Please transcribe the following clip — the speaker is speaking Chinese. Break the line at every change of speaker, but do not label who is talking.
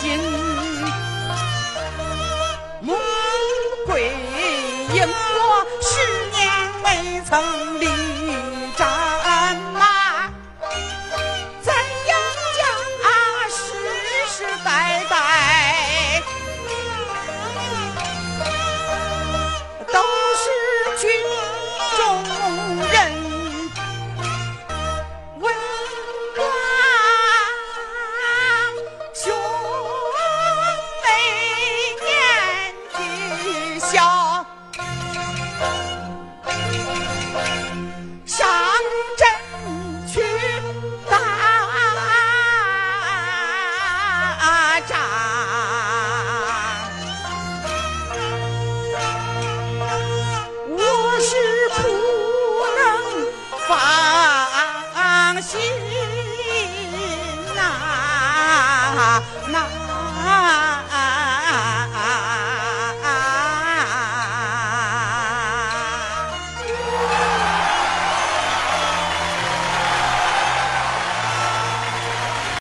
金母桂英，我十年未曾离。纪小。上阵去打仗，我是不能放心呐、